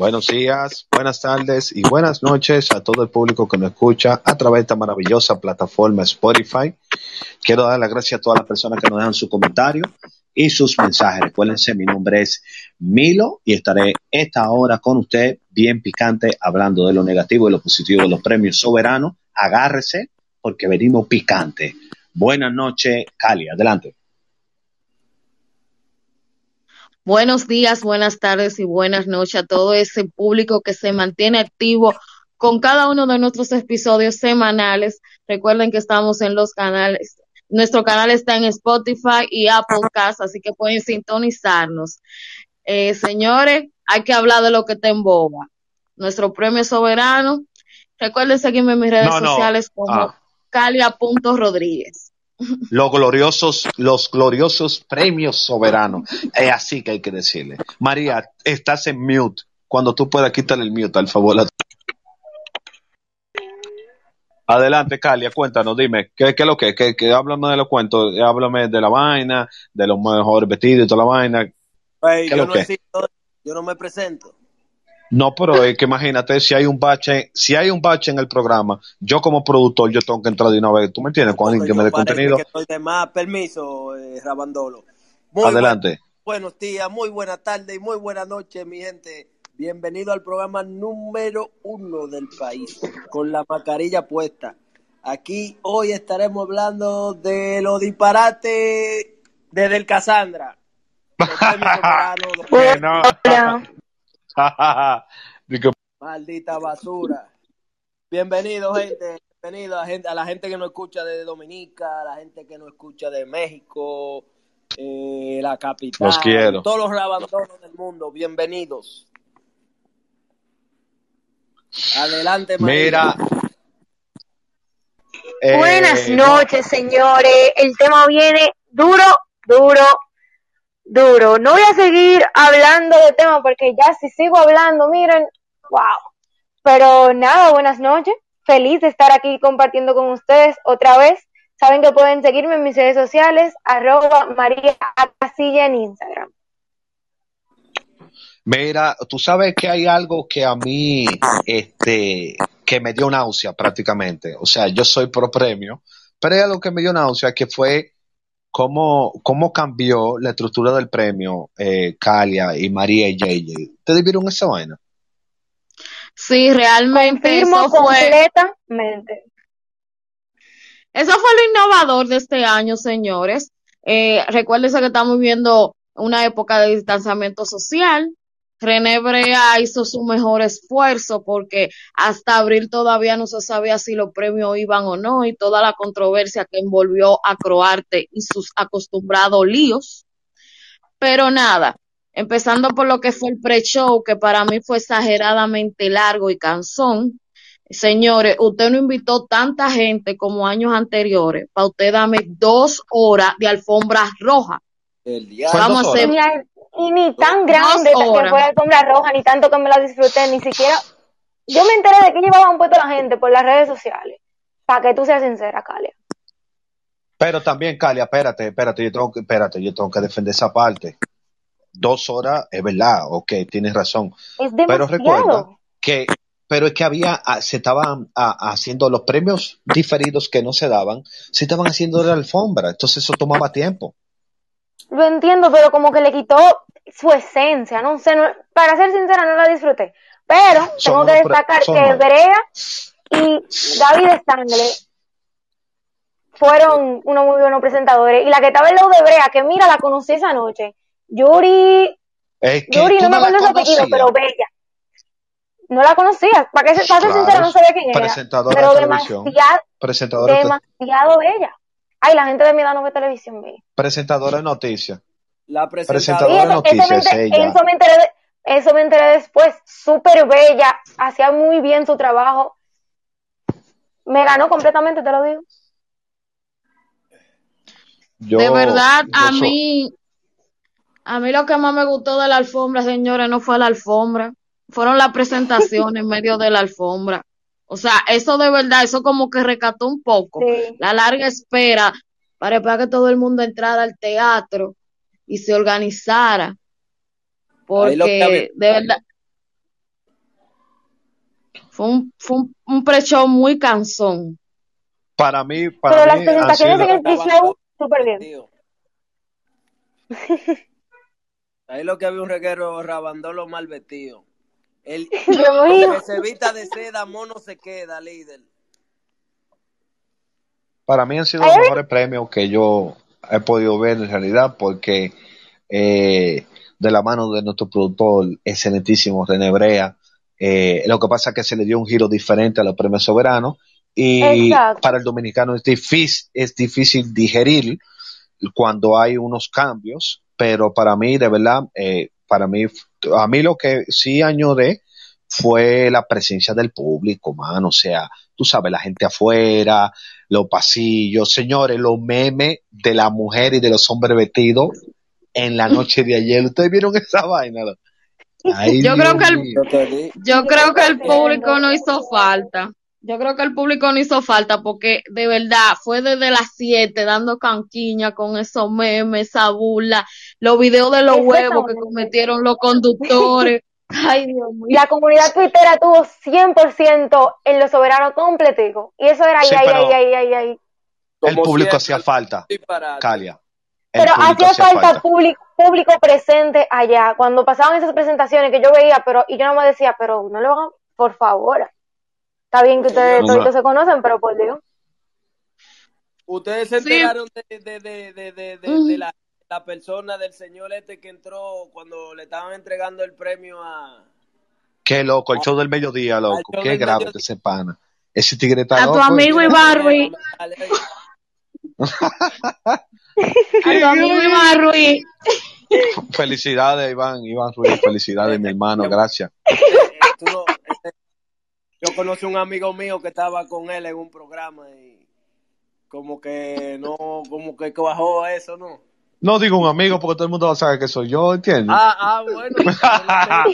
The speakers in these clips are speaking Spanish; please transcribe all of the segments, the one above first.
Buenos días, buenas tardes y buenas noches a todo el público que nos escucha a través de esta maravillosa plataforma Spotify. Quiero dar las gracias a todas las personas que nos dejan su comentario y sus mensajes. Recuérdense, mi nombre es Milo y estaré esta hora con usted bien picante hablando de lo negativo y lo positivo de los premios soberanos. Agárrese porque venimos picante. Buenas noches, Cali. Adelante. Buenos días, buenas tardes y buenas noches a todo ese público que se mantiene activo con cada uno de nuestros episodios semanales. Recuerden que estamos en los canales. Nuestro canal está en Spotify y Apple Cast, así que pueden sintonizarnos. Eh, señores, hay que hablar de lo que te emboba. Nuestro premio soberano. Recuerden seguirme en mis redes sociales como ah. Calia.rodríguez los gloriosos, los gloriosos premios soberanos. Es así que hay que decirle. María, estás en mute. Cuando tú puedas quitarle el mute, al favor. Adelante, Calia, cuéntanos, dime, ¿qué, qué es lo que? ¿Qué, qué, háblame de los cuentos, háblame de la vaina, de los mejores vestidos y toda la vaina. yo, no yo no me presento. No, pero es que imagínate, si hay un bache, si hay un bache en el programa, yo como productor, yo tengo que entrar de una vez, ¿tú me entiendes? Cuando alguien me dé contenido. Que estoy de más permiso, eh, Rabandolo. Adelante. buenos días, muy buena tarde y muy buena noche, mi gente. Bienvenido al programa número uno del país, con la mascarilla puesta. Aquí hoy estaremos hablando de los disparates desde el Casandra. bueno. Maldita basura. Bienvenido, gente. Bienvenido a, gente, a la gente que nos escucha de Dominica, a la gente que nos escucha de México, eh, la capital. Los quiero. Todos los abandonos del mundo. Bienvenidos. Adelante, Mira. Buenas eh, noches, señores. El tema viene duro, duro, duro. No voy a seguir hablando de tema porque ya si sigo hablando, miren, wow. Pero nada, buenas noches. Feliz de estar aquí compartiendo con ustedes otra vez. Saben que pueden seguirme en mis redes sociales, arroba María Casilla en Instagram. Mira, tú sabes que hay algo que a mí, este, que me dio náusea prácticamente. O sea, yo soy pro premio, pero hay algo que me dio náusea que fue cómo, cómo cambió la estructura del premio eh, Calia y María y JJ. ¿Ustedes vieron esa vaina? Sí, realmente eso fue... completamente. Eso fue lo innovador de este año, señores. Eh, recuérdense que estamos viendo una época de distanciamiento social. René Brea hizo su mejor esfuerzo porque hasta abril todavía no se sabía si los premios iban o no y toda la controversia que envolvió a Croarte y sus acostumbrados líos. Pero nada, empezando por lo que fue el pre-show, que para mí fue exageradamente largo y cansón. Señores, usted no invitó tanta gente como años anteriores para usted darme dos horas de alfombra roja. El Vamos a hacer y ni tan grande que fue la alfombra roja, ni tanto que me la disfruté, ni siquiera. Yo me enteré de que llevaban puesto la gente por las redes sociales. Para que tú seas sincera, Calia. Pero también, Calia, espérate, espérate, yo tengo que, espérate, yo tengo que defender esa parte. Dos horas, es verdad, ok, tienes razón. Es pero recuerda que, pero es que había, ah, se estaban ah, haciendo los premios diferidos que no se daban, se estaban haciendo de la alfombra, entonces eso tomaba tiempo. Lo entiendo, pero como que le quitó su esencia, no sé, para ser sincera no la disfruté. Pero tengo que destacar que Brea y David Stanley fueron unos muy buenos presentadores. Y la que estaba en lado de Brea, que mira, la conocí esa noche. Yuri. Yuri, no me acuerdo su apellido, pero Bella. No la conocía. Para, que, ser sincera, no sabía quién era. Pero demasiado, demasiado bella. Ay, la gente de mi edad no ve televisión, ve. Presentadora de noticias. La presentadora, de noticias, eso, me, eso me enteré, eso me enteré después. Súper bella, hacía muy bien su trabajo. Me ganó completamente, te lo digo. de verdad, a mí, a mí lo que más me gustó de la alfombra, señores, no fue la alfombra, fueron las presentaciones en medio de la alfombra. O sea, eso de verdad, eso como que recató un poco la larga espera para que todo el mundo entrara al teatro y se organizara. Porque de verdad. Fue un, fue un, un pre-show muy cansón. Para mí, Pero para las mí han presentaciones sido- en el pre-show, súper bien. Tío. Ahí lo que había un reguero rabandolo mal vestido. El que se de seda, mono se queda, líder. Para mí han sido los mejores premios que yo he podido ver en realidad porque eh, de la mano de nuestro productor excelentísimo René Brea, eh, lo que pasa es que se le dio un giro diferente a los premios soberanos y Exacto. para el dominicano es difícil, es difícil digerir cuando hay unos cambios, pero para mí, de verdad, eh, para mí, a mí lo que sí añoré fue la presencia del público, mano, o sea, tú sabes, la gente afuera, los pasillos, señores, los memes de la mujer y de los hombres vestidos en la noche de ayer, ¿ustedes vieron esa vaina? Ay, Yo creo que el-. Yo creo que el público no hizo falta. Yo creo que el público no hizo falta porque de verdad fue desde las 7 dando canquiña con esos memes, esa burla, los videos de los huevos que cometieron los conductores. Ay, Dios mío. La comunidad tuitera tuvo 100% en los soberanos completico. Y eso era ahí, Sí, ahí, ahí, ahí, ahí. El público hacía falta. Calia. Pero hacía falta público, público presente allá. Cuando pasaban esas presentaciones que yo veía, pero, y yo no me decía, pero no lo hagan, por favor. Está bien que ustedes No, toditos no. se conocen, pero por Dios. Ustedes se Sí. enteraron de, de, de, de, de, de- Ujú. de la, la persona del señor este que entró cuando le estaban entregando el premio a... Qué loco, el show del mediodía, loco. Qué grave mediodía. que ese pana. Ese tigre está A tu loco. amigo Iván Ruiz, Dale, dale. a tu amigo Iván Ruiz. Felicidades, Iván, Iván Ruiz, felicidades, mi hermano, gracias. Eh, tú no- este, yo conocí un amigo mío que estaba con él en un programa y como que no, como que bajó eso, ¿no? No digo un amigo porque todo el mundo va a saber que soy yo, ¿entiendes? Ah, ah, bueno. no sé a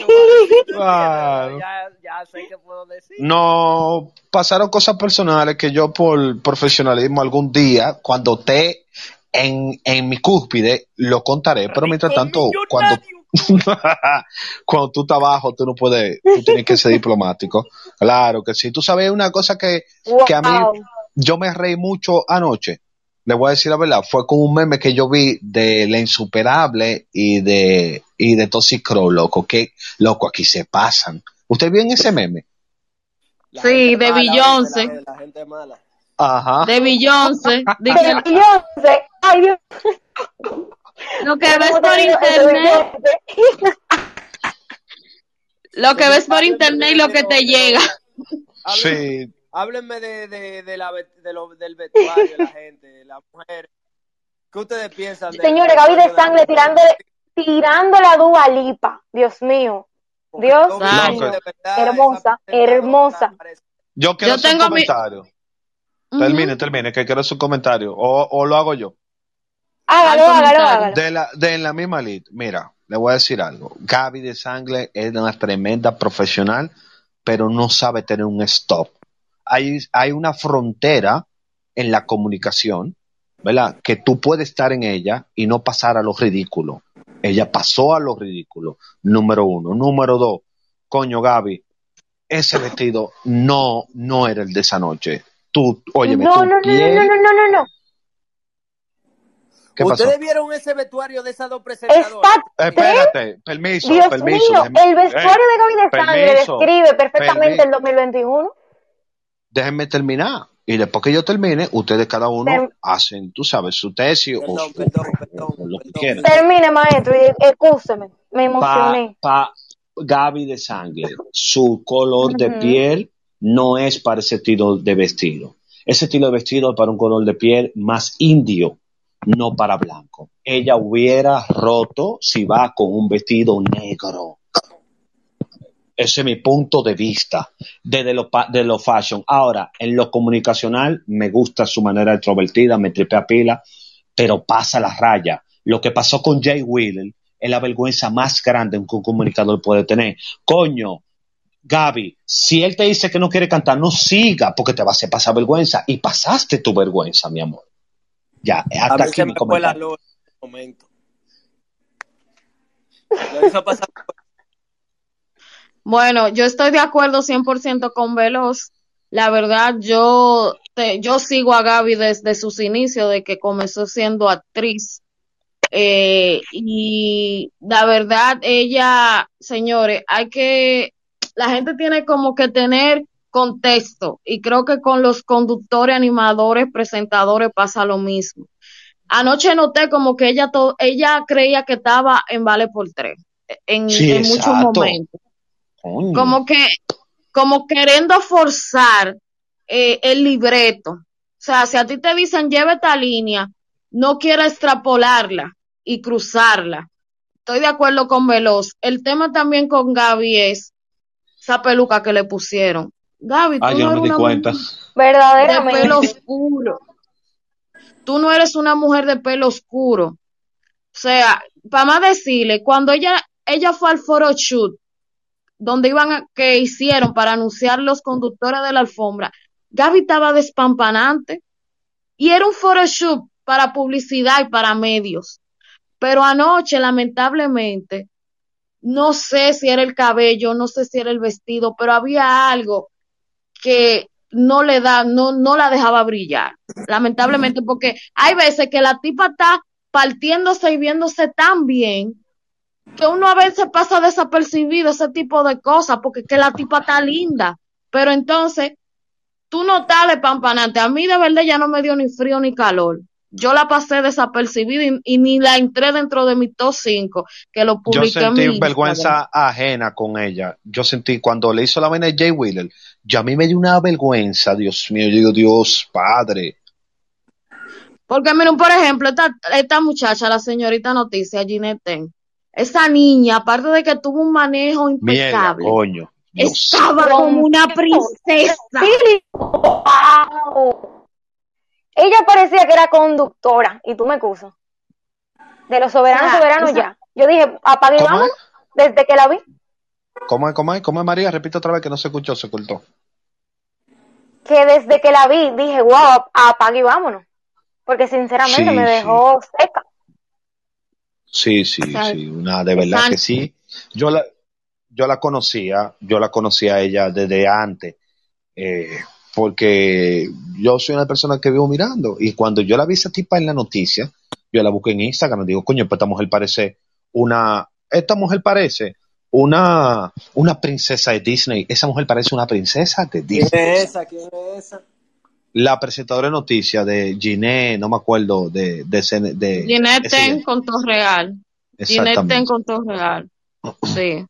Claro. ya, ya sé qué puedo decir. No, pasaron cosas personales que yo por profesionalismo algún día, cuando esté en, en mi cúspide, lo contaré, pero mientras tanto, cuando, cuando tú estás abajo, tú no puedes, tú tienes que ser diplomático. Claro que sí. Tú sabes una cosa que, que a mí, yo me reí mucho anoche. Le voy a decir la verdad, fue con un meme que yo vi de La Insuperable y de, y de Toxic Crow, loco, que, loco, aquí se pasan. ¿Usted vio en ese meme? La Sí, de Beyoncé. La, la gente mala. Ajá. De Beyoncé. De Beyoncé. Ay, Dios. Lo que ves ¿Cómo por? De internet, lo que ves por internet y lo que te llega. Sí, háblenme de, de, de la, de lo, del vestuario, la gente, las mujeres. ¿Qué ustedes piensan? Señores, Gaby de la sangre mujer? tirándole, tirándole a Dua Lipa. Dios mío. Dios de verdad Hermosa, hermosa. yo quiero Yo hacer un tengo mi- comentario. Termine, termine, que quiero hacer un comentario. O, o lo hago yo. Hágalo, Al hágalo, comentario. hágalo. De la, de en la misma lid, mira, le voy a decir algo. Gaby de Sangre es una tremenda profesional, pero no sabe tener un stop. Hay, hay una frontera en la comunicación, ¿verdad? Que tú puedes estar en ella y no pasar a lo ridículo. Ella pasó a lo ridículo, número uno. Número dos, coño Gaby, ese vestido no, no era el de esa noche. Tú, óyeme, no, no, no, no, no, no, no, no. ¿Qué pasó? ¿Ustedes vieron ese vestuario de esas dos presentadoras? Está Espérate, permiso, Dios permiso. mío, déjeme- el vestuario de Gaby de Sangre permiso, describe perfectamente permi- el 2021. déjenme terminar. Y después que yo termine, ustedes cada uno Term- hacen, tú sabes, su tesis o Perdón, su- perdón, perdón, o lo que quieran. Termine, maestro, y excúseme. Me emocioné. pa Gaby de sangre, su color de piel no es para ese estilo de vestido. Ese estilo de vestido es para un color de piel más indio, no para blanco. Ella hubiera roto si va con un vestido negro. Ese es mi punto de vista desde lo, de lo fashion. Ahora, en lo comunicacional, me gusta su manera extrovertida, me tripea pila, pero pasa la raya. Lo que pasó con Jay Wheeler es la vergüenza más grande que un comunicador puede tener. Coño, Gaby, si él te dice que no quiere cantar, no siga porque te va a hacer pasar vergüenza. Y pasaste tu vergüenza, mi amor. Ya, hasta aquí mi fue la comentario. luz en ese momento. Bueno, yo estoy de acuerdo 100% con Veloz. La verdad, yo, te- yo sigo a Gaby desde sus inicios, de que comenzó siendo actriz. Eh, y la verdad, ella, señores, hay que, la gente tiene como que tener contexto y creo que con los conductores, animadores, presentadores pasa lo mismo. Anoche noté como que ella, to- ella creía que estaba en Vale por Tres en, Sí, en muchos momentos Coño. como que, como queriendo forzar eh, el libreto. O sea, si a ti te dicen lleva esta línea, no quiera extrapolarla y cruzarla. Estoy de acuerdo con Veloz. El tema también con Gaby es esa peluca que le pusieron. Gaby, tú Ah, yo no no me eres di una cuenta. mujer de pelo oscuro. Tú no eres una mujer de pelo oscuro. O sea, para más decirle, cuando ella, ella fue al foro shoot, donde iban a, que hicieron para anunciar los conductores de la alfombra, Gaby estaba despampanante y era un photoshoot para publicidad y para medios. Pero anoche, lamentablemente, no sé si era el cabello, no sé si era el vestido, pero había algo que no le da, no, no la dejaba brillar. Lamentablemente, porque hay veces que la tipa está partiéndose y viéndose tan bien que uno a veces pasa desapercibido ese tipo de cosas porque que la tipa está linda. Pero entonces, tú no estás despampanante. A mí de verdad ya no me dio ni frío ni calor. Yo la pasé desapercibida y, y ni la entré dentro de mi top 5 que lo Yo publiqué en mi sentí Instagram. vergüenza ajena con ella. Yo sentí cuando le hizo la vaina de Jay Wheeler, yo a mí me dio una vergüenza, Dios mío. Yo digo, Dios Padre. Porque miren, por ejemplo, esta, esta muchacha, la señorita noticia, Ginette Ten, esa niña, aparte de que tuvo un manejo Mierda, impecable, coño. Dios. estaba como una princesa. Wow. Ella parecía que era conductora, y tú me excuso. De los soberanos, sea, soberanos esa- ya. Yo dije, apague y ¿Cómo vámonos, es? desde que la vi. ¿Cómo es? ¿Cómo es? ¿Cómo es, María? Repite otra vez que no se escuchó, se cortó. Que desde que la vi, dije, wow, apague y vámonos. Porque sinceramente Sí, me sí. dejó seca. Sí, sí, O sea, sí, una de verdad que sí. Yo la, yo la conocía, yo la conocía a ella desde antes, eh, porque yo soy una persona que vivo mirando y cuando yo la vi esa tipa en la noticia, yo la busqué en Instagram y digo, coño, pues esta mujer parece una, esta mujer parece una, una princesa de Disney, esa mujer parece una princesa de ¿Quién Disney. es esa? ¿Quién es esa? La presentadora de noticias de Giné, no me acuerdo, de, de, de Ginette Ten con Torreal. Ginette Ten con Torreal. Sí.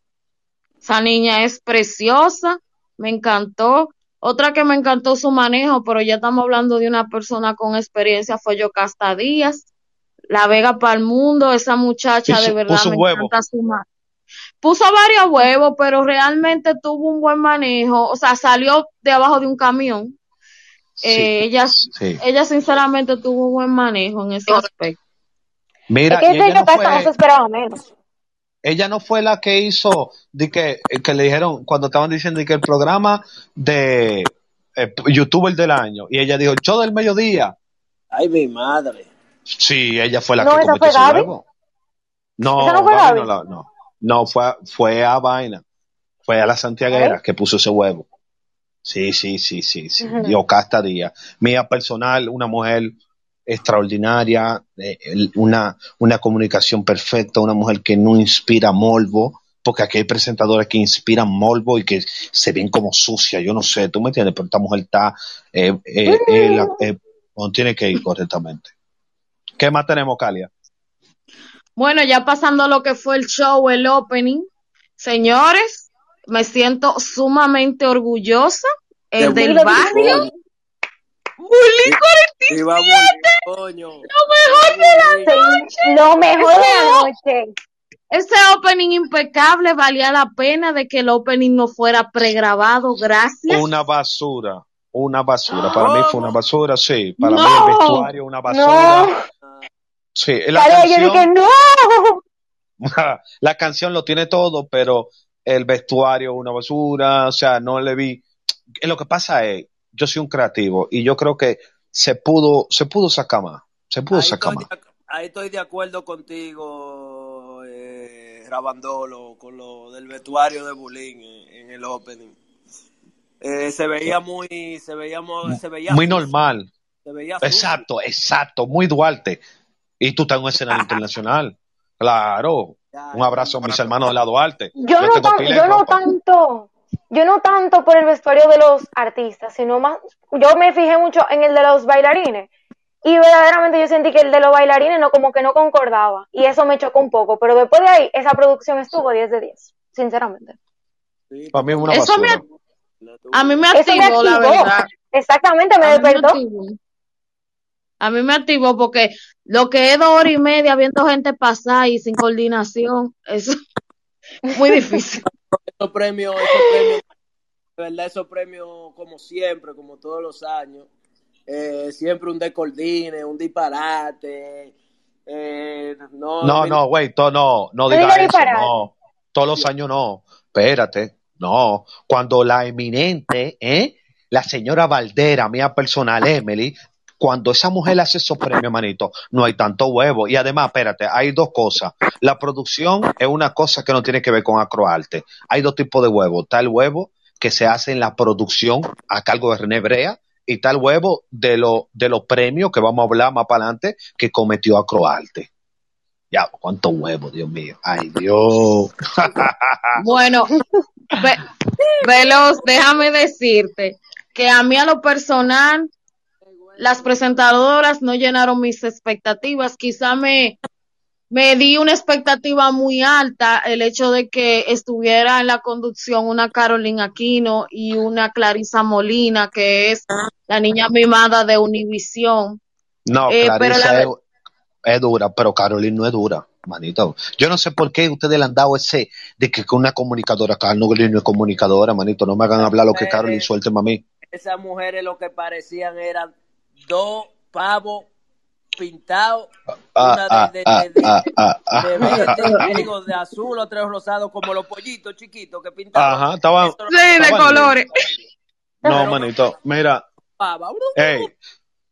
Esa niña es preciosa, me encantó. Otra que me encantó su manejo, pero ya estamos hablando de una persona con experiencia, fue Yocasta Díaz. La Vega para el mundo, esa muchacha Puso- de verdad me huevo. encanta su ma- Puso varios huevos, pero realmente tuvo un buen manejo. O sea, salió de abajo de un camión. Sí, Eh, ella, sí. ella sinceramente tuvo un buen manejo en ese aspecto. Mira, es que ella no no se fue, esperaba menos. ella no fue la que hizo, de que, que le dijeron, cuando estaban diciendo de que el programa de eh, youtuber del año, y ella dijo, el show del mediodía. Ay, mi madre. Sí, ella fue la No, que cometió fue ese huevo. No, ¿Esa no fue Gaby Gaby? no, la- no, no, fue, fue a Vaina, fue a la Santiaguera ¿Eh? que puso ese huevo. Sí, sí, sí, sí, sí. Ujú. Yocasta Díaz. Mía personal, una mujer extraordinaria, eh, el- una, una comunicación perfecta, una mujer que no inspira morbo, porque aquí hay presentadores que inspiran morbo y que se ven como sucia, yo no sé, tú me entiendes, pero esta mujer está, eh, eh, la- donde tiene que ir correctamente. ¿Qué más tenemos, Calia? Bueno, ya pasando lo que fue el show, el opening, señores, me siento sumamente orgullosa. El De del barrio, Bully. Bully Iba a morir, coño. Sí, lo mejor de la noche. Ese opening impecable valía la pena de que el opening no fuera pregrabado, gracias. Una basura, una basura. Para mí fue una basura, sí. Para mí No. el vestuario una basura. No, Sí, la yo canción, dije, no. la canción lo tiene todo, pero el vestuario una basura. O sea, no le vi. Lo que pasa es, yo soy un creativo y yo creo que se pudo, se pudo sacar más. Se pudo Ahí sacar estoy, más. de, ahí estoy de acuerdo contigo, eh, graban Dolo con lo del vestuario de Bulín en, en el opening. Eh, se veía muy, se veía muy, se veía Muy normal. se veía sucio. Exacto, exacto, muy Duarte. Y tú estás en un escenario internacional. Claro. Un abrazo a mis hermanos de la Duarte. Yo no, tan- yo no tanto, yo no tanto por el vestuario de los artistas, sino más, yo me fijé mucho en el de los bailarines. Y verdaderamente yo sentí que el de los bailarines no, como que no concordaba. Y eso me chocó un poco. Pero después de ahí, esa producción estuvo 10 de 10. Sinceramente. Sí, Para mí es una Eso me-. A mí me Eso me activó, la activó. verdad. Exactamente, me A mí me despertó. activó. A mí me activó porque lo que es dos horas y media viendo gente pasar y sin coordinación, eso es muy difícil. esos premios, esos premios, de verdad, esos premios, como siempre, como todos los años, eh, siempre un descoordine, un disparate. Eh, no, No, no, güey, no, no No diga diga eso, no. Todos los años no. Espérate, no. Cuando la eminente, ¿eh? La señora Valdera, mía personal, Emily, cuando esa mujer hace esos premios, manito, no hay tanto huevo. Y además, espérate, hay dos cosas. La producción es una cosa que no tiene que ver con acroarte. Hay dos tipos de huevo. Está el huevo que se hace en la producción a cargo de René Brea y el huevo de, lo, de los premios que vamos a hablar más para adelante que cometió acroarte. Ya, cuánto huevo, Dios mío. Ay, Dios. Bueno, Ve- Veloz, déjame decirte que a mí a lo personal, las presentadoras no llenaron mis expectativas. Quizá me, me di una expectativa muy alta el hecho de que estuviera en la conducción una Carolina Aquino y una Clarisa Molina, que es la niña mimada de Univisión. No, Eh, pero Clarisa la- es, es dura, pero Carolina no es dura, manito. Yo no sé por qué ustedes le han dado ese de que una comunicadora, Carolina no es comunicadora, manito. No me hagan hablar lo que Carolina suelte a mí. esas mujeres lo que parecían eran dos pavos pintados, Ah, una ah, de, de, ah, ah, ah, ah. azul, otra rosado, como los pollitos chiquitos que pintaban. Ajá, estaban. Sí, de colores. No, manito. Mira, pava. Ey,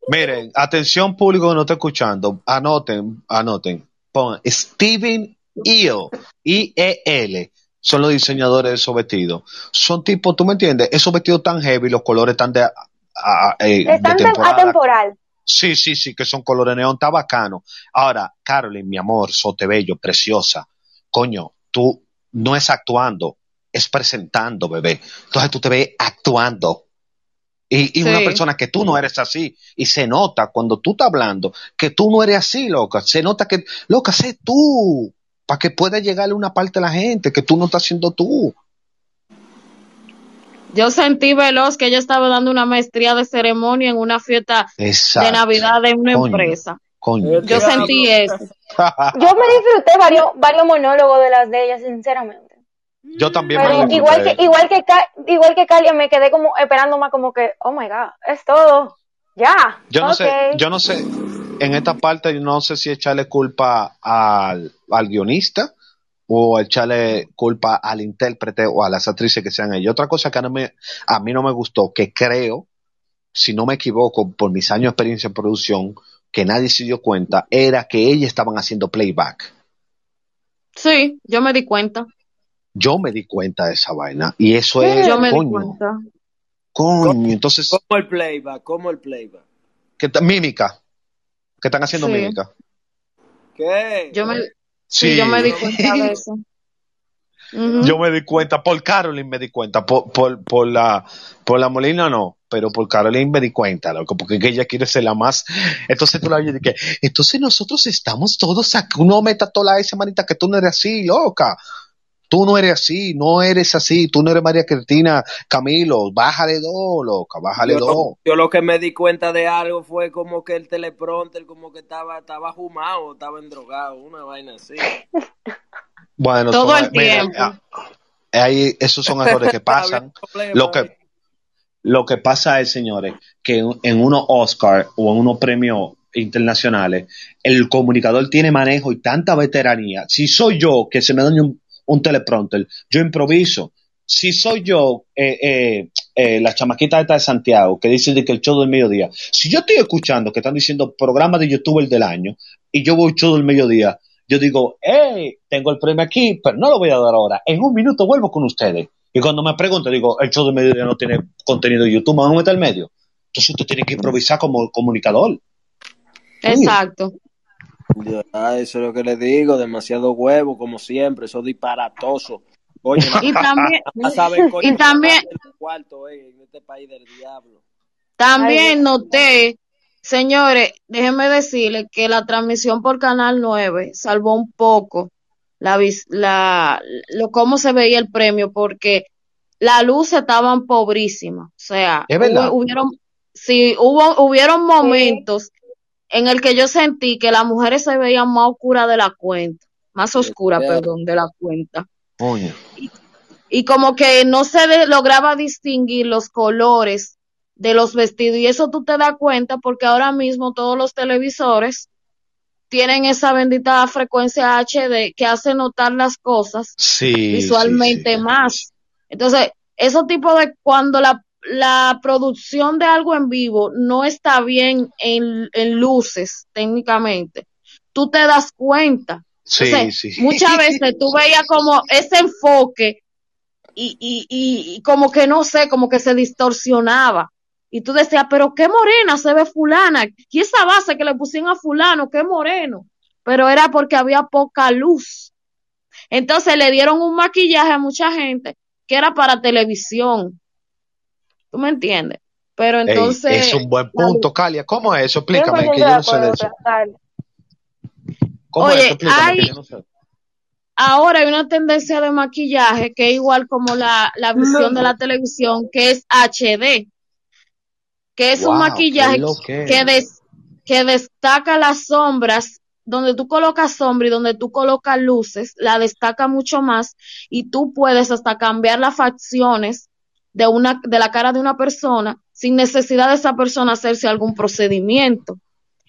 miren, atención público que no está escuchando, anoten, anoten, pongan Steven Eel, I-E-L, son los diseñadores de esos vestidos. Son tipos, ¿tú me entiendes? Esos vestidos tan heavy, los colores tan de, a- eh, Están temporada. atemporal. Sí, sí, sí, que son colores neón, está bacano. Ahora, Carolyn, mi amor, sotebello, preciosa, coño, tú no es actuando, es presentando, bebé. Entonces tú te ves actuando. Y, y una persona que tú no eres así. Y se nota cuando tú estás hablando que tú no eres así, loca. Se nota que, loca, sé tú. Para que pueda llegarle una parte a la gente que tú no estás haciendo tú. Yo sentí veloz que ella estaba dando una maestría de ceremonia en una fiesta Exacto. de Navidad de una Coño. empresa. Coño. Yo sentí eso. Yo me disfruté varios, varios monólogos de las de ellas, sinceramente. Yo también me Pero lo igual disfruté. que, igual que, igual que Calia, me quedé como esperando más como que, oh my god, es todo. Ya. Yo no sé, yo no sé, en esta parte yo no sé si echarle culpa al, al guionista o echarle culpa al intérprete o a las actrices que sean ellos. Otra cosa que a mí, me- a mí no me gustó, que creo, si no me equivoco, por mis años de experiencia en producción, que nadie se dio cuenta, era que ellas estaban haciendo playback. Sí, yo me di cuenta. Yo me di cuenta de esa vaina y eso es, Yo me di coño, cuenta. coño, entonces, Como el playback, como el playback. ¿qué ta- mímica, que están haciendo Sí. mímica. ¿Qué? Yo me, sí, yo me di cuenta de eso. Yo me di cuenta, por Caroline me di cuenta, por, por, por la, por la Molina no, pero por Caroline me di cuenta, loco, porque que ella quiere ser la más. Entonces tú la oyes que, entonces nosotros estamos todos aquí, uno meta toda esa manita que tú no eres así, loca. Tú no eres así, no eres así, tú no eres María Cristina Camilo, bájale dos, loca, bájale Yo, dos. lo- yo lo que me di cuenta de algo fue como que el teleprompter como que estaba estaba fumado, estaba endrogado, una vaina así. Bueno, Todo son- el mira, tiempo. ah, ahí, esos son errores que pasan. Lo que, lo que pasa es, señores, que en, en unos Oscar o en unos premios internacionales, el comunicador tiene manejo y tanta veteranía. Si soy yo que se me daña un, un teleprompter, yo improviso. Si soy yo, eh, eh, eh, la chamaquita esta de Santiago, que dice que el show del mediodía, si yo estoy escuchando que están diciendo programa de youtuber del año y yo voy show del mediodía, yo digo, hey, tengo el premio aquí, pero no lo voy a dar ahora. En un minuto vuelvo con ustedes. Y cuando me pregunto, digo, el show de mediodía no tiene contenido de YouTube, van a meter al medio. Entonces usted tiene que improvisar como comunicador. Exacto. Ya, eso es lo que le digo, demasiado huevo, como siempre, eso disparatoso. Oye, Y también, no saben coño, y también, cuarto, eh, en este país del diablo. también Ay, noté, señores, déjenme decirles que la transmisión por Canal 9 salvó un poco la, vis- la, lo, cómo se veía el premio, porque las luces estaban pobrísimas. O sea, hubo- hubieron, sí, hubo, hubieron momentos en el que yo sentí que las mujeres se veían más oscuras de la cuenta, más oscuras, Eh. perdón, de la cuenta. Y como que no se lograba distinguir los colores de los vestidos y eso tú te das cuenta porque ahora mismo todos los televisores tienen esa bendita frecuencia HD que hace notar las cosas Sí. visualmente sí, sí. más. Entonces, esos tipos de cuando la, la producción de algo en vivo no está bien en, en luces técnicamente, tú te das cuenta. Sí, Entonces, sí. muchas veces tú veías como ese enfoque y, y, y, y como que no sé, como que se distorsionaba. Y tú decías, pero qué morena se ve fulana. Y esa base que le pusieron a fulano, qué moreno. Pero era porque había poca luz. Entonces le dieron un maquillaje a mucha gente que era para televisión. ¿Tú me entiendes? Pero Ey, entonces... es un buen punto, Calia. ¿Cómo es eso? 100% Explícame, que yo no sé de eso. ¿Cómo Oye, es eso? Explícame, que hay- yo no sé. ahora hay una tendencia de maquillaje que es igual como la, la visión de la televisión, que es HD, que es un maquillaje que que, es. des- que destaca las sombras, donde tú colocas sombra y donde tú colocas luces, la destaca mucho más y tú puedes hasta cambiar las facciones de una, de la cara de una persona sin necesidad de esa persona hacerse algún procedimiento.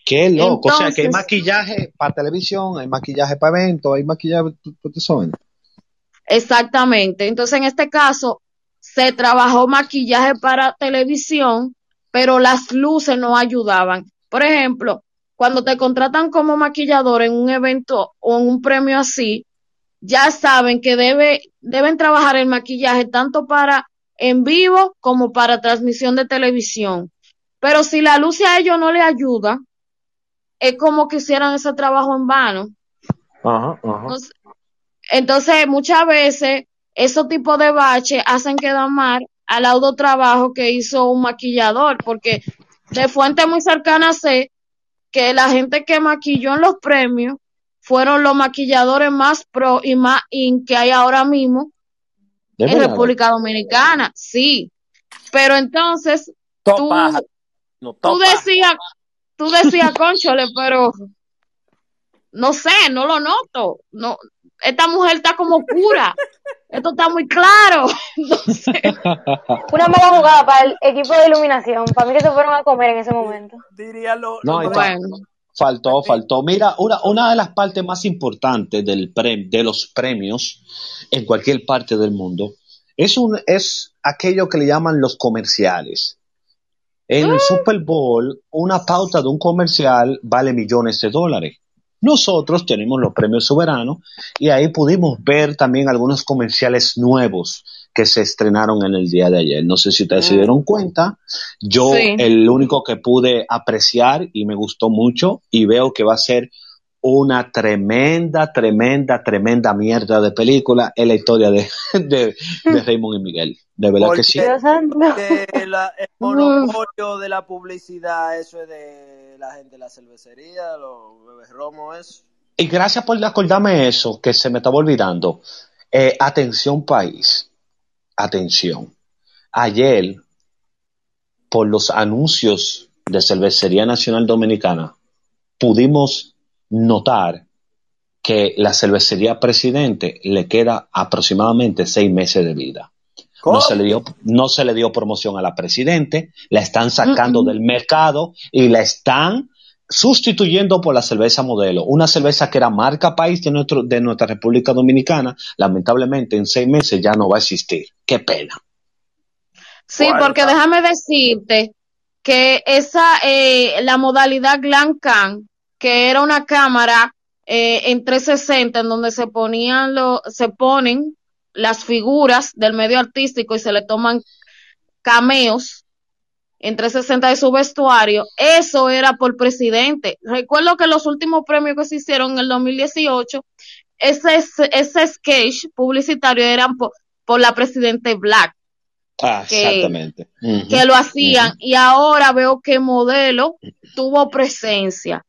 Qué loco. o sea, que hay maquillaje para televisión, hay maquillaje para eventos, hay maquillaje. ¿tú- tú te suena? Exactamente. Entonces, en este caso, se trabajó maquillaje para televisión, pero las luces no ayudaban. Por ejemplo, cuando te contratan como maquillador en un evento o en un premio así, ya saben que debe, deben trabajar el maquillaje tanto para en vivo como para transmisión de televisión. Pero si la luz a ellos no le ayuda, es como que hicieran ese trabajo en vano. Ajá, ajá. Entonces, entonces, muchas veces esos tipos de baches hacen quedar mal al auto trabajo que hizo un maquillador, porque de fuente muy cercana sé que la gente que maquilló en los premios fueron los maquilladores más pro y más in que hay ahora mismo ¿De en verdad? República Dominicana, sí. Pero entonces, tú, no, tú decías, tú decías, conchole, pero no sé, no lo noto. No, esta mujer está como oscura. Esto está muy claro. Entonces, Una mala jugada para el equipo de iluminación. Para mí que se fueron a comer en ese momento. Diría lo, No, bueno, Faltó, faltó. Mira, una, una de las partes más importantes del pre- de los premios en cualquier parte del mundo es, un, es aquello que le llaman los comerciales. En el Super Bowl, una pauta de un comercial vale millones de dólares. Nosotros tenemos los premios soberanos y ahí pudimos ver también algunos comerciales nuevos que se estrenaron en el día de ayer. No sé si ustedes se Mm. dieron cuenta. Yo, Sí. el único que pude apreciar y me gustó mucho y veo que va a ser una tremenda, tremenda, tremenda mierda de película es la historia de, de, de Raymond y Miguel. De verdad que sí. Porque- que la- el monopolio de la publicidad, eso es de la gente de la cervecería, los bebés romo, eso. Y gracias por acordarme eso, que se me estaba olvidando. Eh, atención país, atención. Ayer, por los anuncios de Cervecería Nacional Dominicana, pudimos notar que la cervecería presidente le queda aproximadamente seis meses de vida. No se, le dio, no se le dio promoción a la presidente, la están sacando del mercado y la están sustituyendo por la cerveza modelo, una cerveza que era marca país de, nuestro, de nuestra República Dominicana, lamentablemente en seis meses ya no va a existir. Qué pena. sí, porque déjame decirte que esa, eh, la modalidad Glam Can, que era una cámara eh, en 360 en donde se ponían lo, se ponen las figuras del medio artístico y se le toman cameos en 360 de su vestuario, eso era por presidente. Recuerdo que los últimos premios que se hicieron en el 2018, ese, ese sketch publicitario eran por, por la presidente Black. Ah, que- exactamente. Que lo hacían y ahora veo que modelo tuvo presencia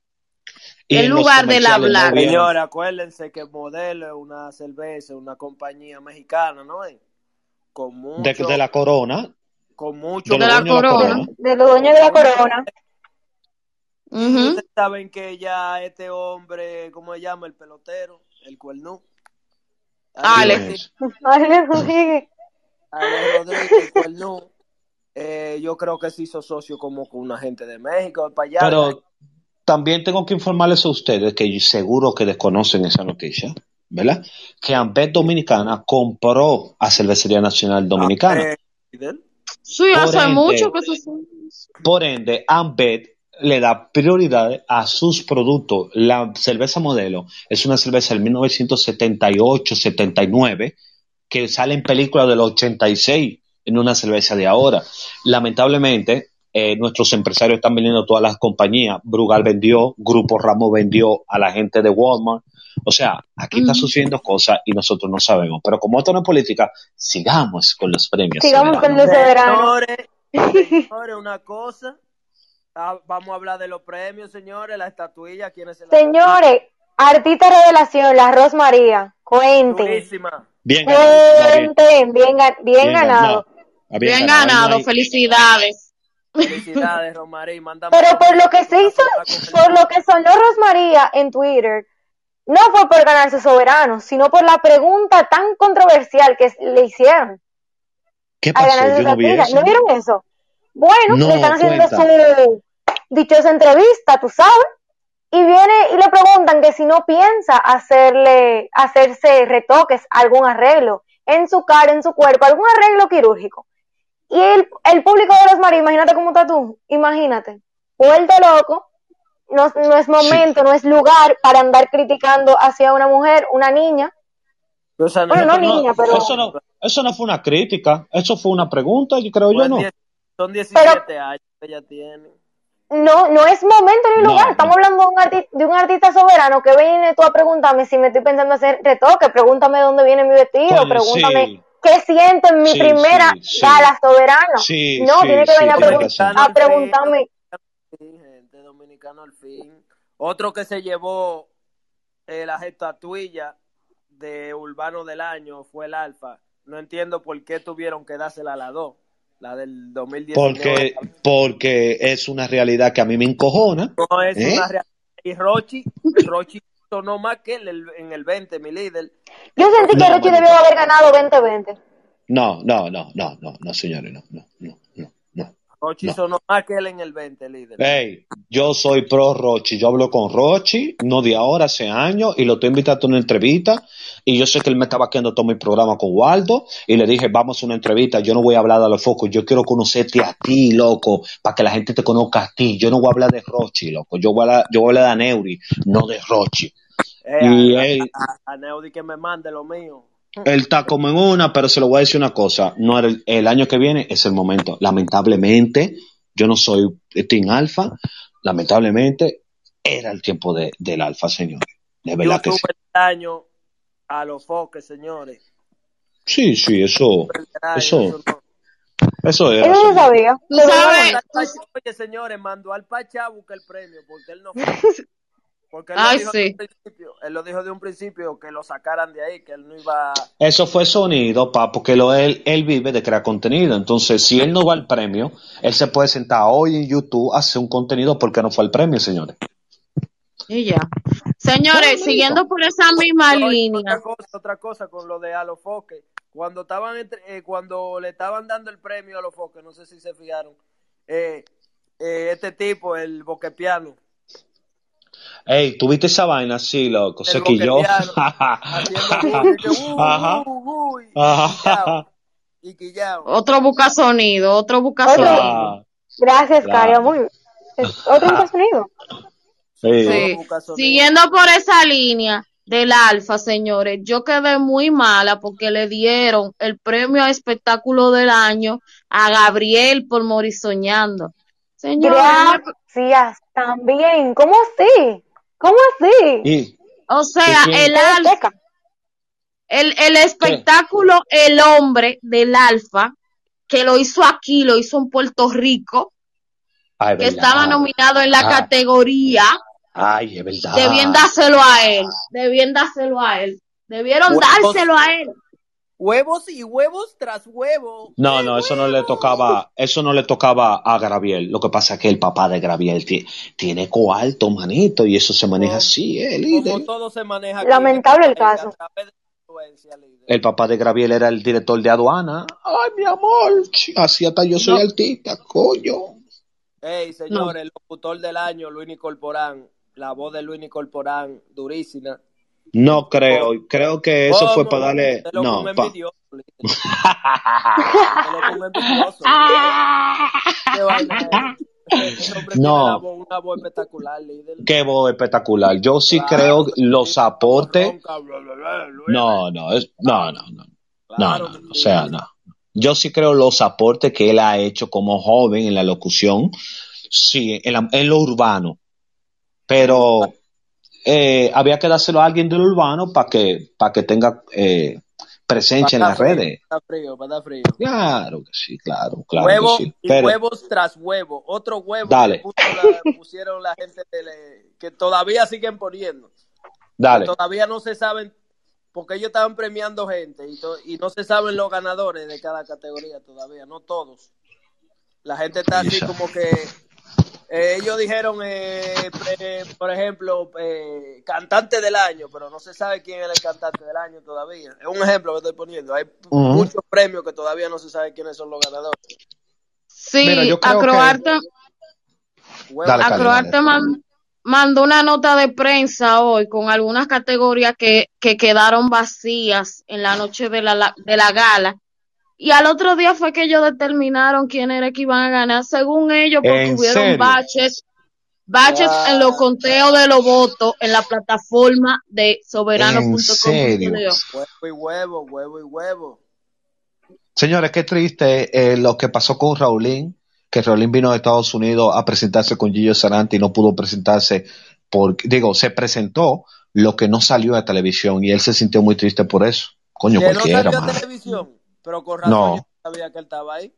Y en lugar no hablar. hubieron- Señores, acuérdense que Modelo es una cerveza, una compañía mexicana, ¿no? es? Con mucho, de, de la corona, con mucho de De los la dueños de la corona. De los dueños de la corona. Ustedes saben que ya este hombre, ¿cómo se llama? El pelotero, el cuernú. Alex. Alex Rodríguez. Alex Rodríguez, el cuernú. Eh, yo creo que se hizo socio como con una gente de México, para allá. Pero también tengo que informarles a ustedes que seguro que desconocen esa noticia, ¿verdad? Que Ambet Dominicana compró a Cervecería Nacional Dominicana. Sí, Por hace ende- mucho que se Por ende, Ambet le da prioridad a sus productos. La cerveza modelo es una cerveza del 1978-79 que sale en película del 86 en una cerveza de ahora. Lamentablemente, eh, nuestros empresarios están vendiendo todas las compañías. Brugal vendió, Grupo Ramos vendió a la gente de Walmart. O sea, aquí está sucediendo cosas y nosotros no sabemos. Pero como esto no es política, sigamos con los premios. Sigamos con los una cosa. Ah, vamos a hablar de los premios, señores, la estatuilla, quiénes se la Señores, artista revelación, la Rosmaría. Cuenten. Durísima. Bien ganado. bien- Cuenten. Bien, ga- bien bien ganado. Bien ganado. ganado, hay- felicidades. Felicidades. Mándame Pero por lo que se hizo, por lo que sonó Rosmaría en Twitter, no fue por ganarse soberano, sino por la pregunta tan controversial que le hicieron ¿Qué pasó? Yo no vi eso. ¿No vieron eso? Bueno, No, le están haciendo cuenta. su dichosa entrevista, tú sabes, y viene y le preguntan que si no piensa hacerle, hacerse retoques, algún arreglo en su cara, en su cuerpo, algún arreglo quirúrgico. Y el, el público de los maris, imagínate cómo estás tú, imagínate, vuelto loco, no, no es momento, no es lugar para andar criticando hacia una mujer, una niña. O sea, Bueno, no No, niña, pero- Eso no, eso no fue una crítica, eso fue una pregunta, yo creo yo pues, no. son 17 años que ella tiene. No, no es momento ni No, lugar. Estamos no. hablando de un, arti- de un artista soberano que viene tú a preguntarme si me estoy pensando hacer retoque, pregúntame dónde viene mi vestido, pregúntame sí. qué siento en mi Sí, primera sí, sí. gala soberano. Sí, no, sí, tiene que sí, venir a, pregun- a preguntarme. Sí, gente dominicano al fin. Otro que se llevó eh, las estatuillas de Urbano del Año fue el Alfa. No entiendo por qué tuvieron que dársela a las dos. La del 2019. Porque, porque es una realidad que a mí me encojona. no es ¿Eh? una realidad. Y Rochi, Rochi sonó más que él el- en el 20, mi líder. Yo sentí que No, Rochi debió haber ganado 2020. No, no, no, no, no, no, señores, no, no, no. Rochi No. sonó más que él en el 20, líder. Hey, yo soy pro Rochi, yo hablo con Rochi, no de ahora, hace años, y lo estoy invitando a una entrevista, y yo sé que él me estaba quedando todo mi programa con Waldo, y le dije, vamos a una entrevista, yo no voy a hablar de los focos, yo quiero conocerte a ti, loco, para que la gente te conozca a ti, yo no voy a hablar de Rochi, loco, yo voy a hablar, yo voy a hablar de Neuri, no de Rochi. Eh, Y a, él, a- a Neudi que me mande lo mío. Él está como en una, pero se lo voy a decir una cosa, no era el, el año que viene es el momento. Lamentablemente, yo no soy Team Alfa, lamentablemente era el tiempo de, del Alfa, señores. De Yo verdad que sí. daño a los foques, señores. Sí, sí, eso, daño, Eso- eso no. eso era. Eso sabía. Oye, señores, mandó al Pachá a buscar el premio porque él no fue. Porque él, Ay, lo dijo sí. de un principio, él lo dijo de un principio que lo sacaran de ahí, que él no iba. Eso fue sonido, pa, porque lo, él, él vive de crear contenido. Entonces, si él no va al premio, él se puede sentar hoy en YouTube a hacer un contenido porque no fue al premio, señores. Y ya. Señores, siguiendo por esa misma línea. Otra cosa, otra cosa con lo de a los foques. Cuando estaban entre- eh, cuando le estaban dando el premio a los foques, no sé si se fijaron, eh, eh, este tipo, el boquepiano, Ey, ¿tuviste esa vaina? Sí, loco, sé que yo. y uh, uh, uh, quillao. Otro busca sonido, otro busca Otro- sonido. Ah, gracias, Claro. Muy otro sonido. Sí. Sí. busca sonido. Siguiendo por esa línea del Alfa, señores, yo quedé muy mala porque le dieron el premio a espectáculo del año a Gabriel por Morir Señores, Gracias, también. ¿Cómo así? ¿Cómo así? Y, o sea, el, Alfa, el, el espectáculo El Hombre del Alfa, que lo hizo aquí, lo hizo en Puerto Rico, ay, que verdad. estaba nominado en la Ah. categoría, Ay, es verdad. debían dárselo a él, debían dárselo a él, debieron dárselo a él. Huevos y huevos tras huevos. No, no, eso no le tocaba, eso no le tocaba a Graviel. Lo que pasa es que el papá de Graviel ti- tiene coalto, manito, y eso se maneja Como- así, eh, Como líder. todo se maneja aquí. Lamentable el caso. El papá de Graviel era el director de aduana. Ay, mi amor, así hasta yo soy No. artista, coño. Ey, señores, el locutor del año, Luis Corporán. La voz de Luis Corporán, durísima. No creo, creo que eso fue ¿Cómo? para darle, Te lo no, come pa- envidioso, líder. Te lo come envidioso, líder. Qué vaina es. Ese hombre No. una voz espectacular, líder. qué voz espectacular. Yo sí Claro, creo los aportes, ronca, bla, bla, bla, Luis. no, no, es, no, no, no. No, no, no, o sea, no. Yo sí creo los aportes que él ha hecho como joven en la locución, sí, en, la- en lo urbano. Pero eh, había que dárselo a alguien del urbano para que, para que tenga eh, presencia en las frío, redes. pa' dar frío, pa' dar frío. Claro que sí, claro, claro huevo que sí. y Pero, huevos tras huevo. Otro huevo Dale. que pusieron la gente le- que todavía siguen poniendo. dale. Todavía no se saben, porque ellos estaban premiando gente y, to- y no se saben los ganadores de cada categoría todavía, no todos. La gente está así como que eh, ellos dijeron, eh, pre- por ejemplo, eh, cantante del año, pero no se sabe quién es el cantante del año todavía. Es un ejemplo que estoy poniendo. Hay muchos premios que todavía no se sabe quiénes son los ganadores. Sí, Mira, Acroarte, Dale, dale. man- mandó una nota de prensa hoy con algunas categorías que, que quedaron vacías en la noche de la, la- de la gala. Y al otro día fue que ellos determinaron quién era que iban a ganar. Según ellos, porque ¿En hubieron serio? baches, baches en los conteos de los votos en la plataforma de soberano.com. ¿En serio? Huevo y huevo, huevo y huevo. Señores, qué triste eh, lo que pasó con Raulín, que Raulín vino de Estados Unidos a presentarse con Gillo Sarante y no pudo presentarse porque, digo, se presentó lo que no salió a televisión y él se sintió muy triste por eso. Coño, que no cualquiera, salió a televisión, pero con razón No. yo no sabía que él estaba ahí.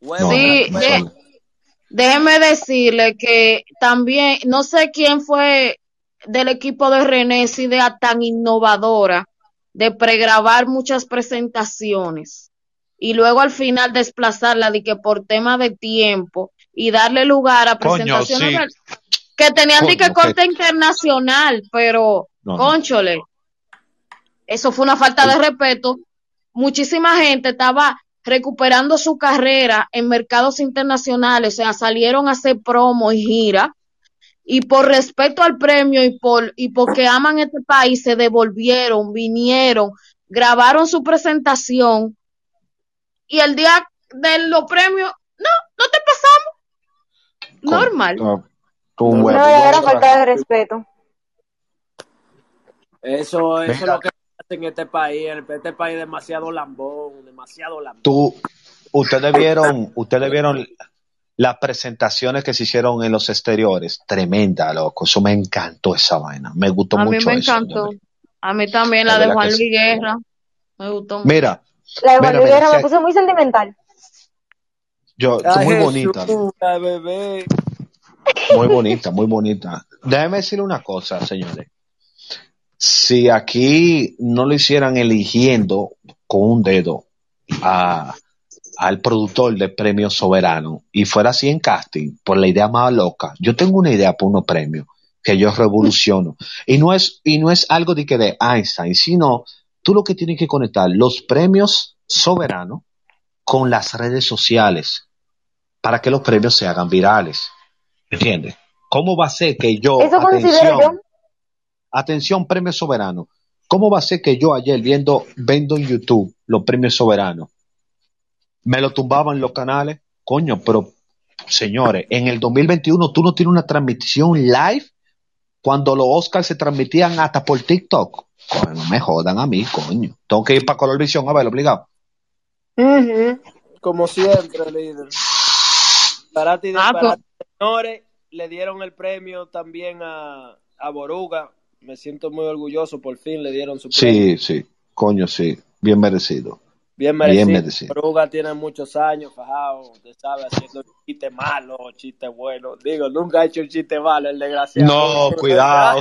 Sí, de-. Déjeme decirle que también, no sé quién fue del equipo de René, esa idea tan innovadora de pregrabar muchas presentaciones y luego al final desplazarla de que por tema de tiempo y darle lugar a Coño, presentaciones sí. que, que tenían de que corte internacional, pero No, no. conchole, eso fue una falta de respeto. Muchísima gente estaba recuperando su carrera en mercados internacionales, o sea, salieron a hacer promo y gira, y por respeto al premio y por y porque aman este país, se devolvieron, vinieron, grabaron su presentación, y el día de los premios, no, no te pasamos. Normal. no, tú verdadera falta de respeto. Eso, eso es lo que en este país. En este país demasiado lambón, demasiado lambón. Tú, ustedes vieron, ustedes vieron las presentaciones que se hicieron en los exteriores. Tremenda, loco. Eso me encantó esa vaina. Me gustó A mí mucho me eso, encantó. A mí también la de Juan Luis. Guerra. Me gustó mucho. Mira, La de Juan Luis Guerra me puso muy sentimental. yo, Ay, muy Jesús, bonita. bebé. Muy bonita, muy bonita. Déjeme decir una cosa, señores. Si aquí no lo hicieran eligiendo con un dedo a, al productor de premio soberano y fuera así en casting, por la idea más loca, yo tengo una idea por unos premios que yo revoluciono. Y no es, y no es algo de que de Einstein, sino tú lo que tienes que conectar los premios soberanos con las redes sociales para que los premios se hagan virales. ¿Entiendes? ¿Cómo va a ser que yo, Eso considero atención, yo. Atención, premio soberano, ¿cómo va a ser que yo ayer viendo, viendo en YouTube los premios soberanos, me lo tumbaban los canales? Coño, pero señores, en el 2021 tú no tienes una transmisión live cuando los Oscars se transmitían hasta por TikTok. Coño, no me jodan a mí, coño. Tengo que ir para Colorvisión a verlo, obligado. Como siempre, líder. Para ti, Ah, para señores, le dieron el premio también a, a Boruga. Me siento muy orgulloso, por fin le dieron su premio. Sí, sí, coño, sí. Bien merecido. Bien merecido. Bien merecido. Tiene muchos años fajado, usted sabe, haciendo chistes malos, chistes buenos. Digo, nunca ha hecho un chiste malo, el desgraciado. No, cuidado.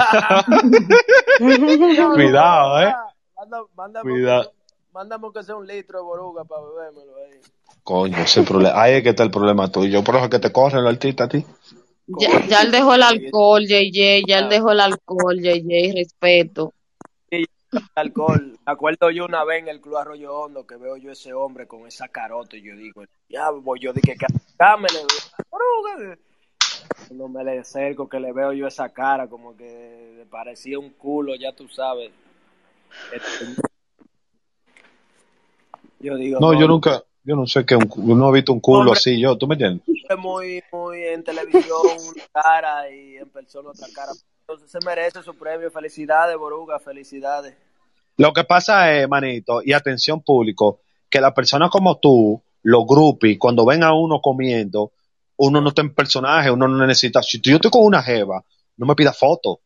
Cuidado, eh. Manda- mándame, Cuidado. mándame que sea un litro de Boruga para bebérmelo ahí. Coño, ese problema. Ahí es que está el problema tuyo. Por eso que te corren los artistas a ti. Ya, ya él dejó el alcohol, JJ, ya él dejó el alcohol, JJ, respeto. alcohol. Me acuerdo yo una vez en el Club Arroyo Hondo que veo yo ese hombre con esa carota y yo digo, ya voy, yo dije que acá me le veo. Cuando me le acerco que le veo yo esa cara como que le parecía un culo, ya tú sabes. Este, Yo digo, No, yo nunca, yo no sé que un, no he visto un culo Hombre. así yo, ¿tú me entiendes? es muy, muy en televisión una cara y en persona otra cara. Entonces se merece su premio. Felicidades, Boruga, felicidades. Lo que pasa es, manito, y atención público, que las personas como tú, los groupies, cuando ven a uno comiendo, uno no está en personaje, uno no necesita. Si yo estoy con una jeva, no me pida foto,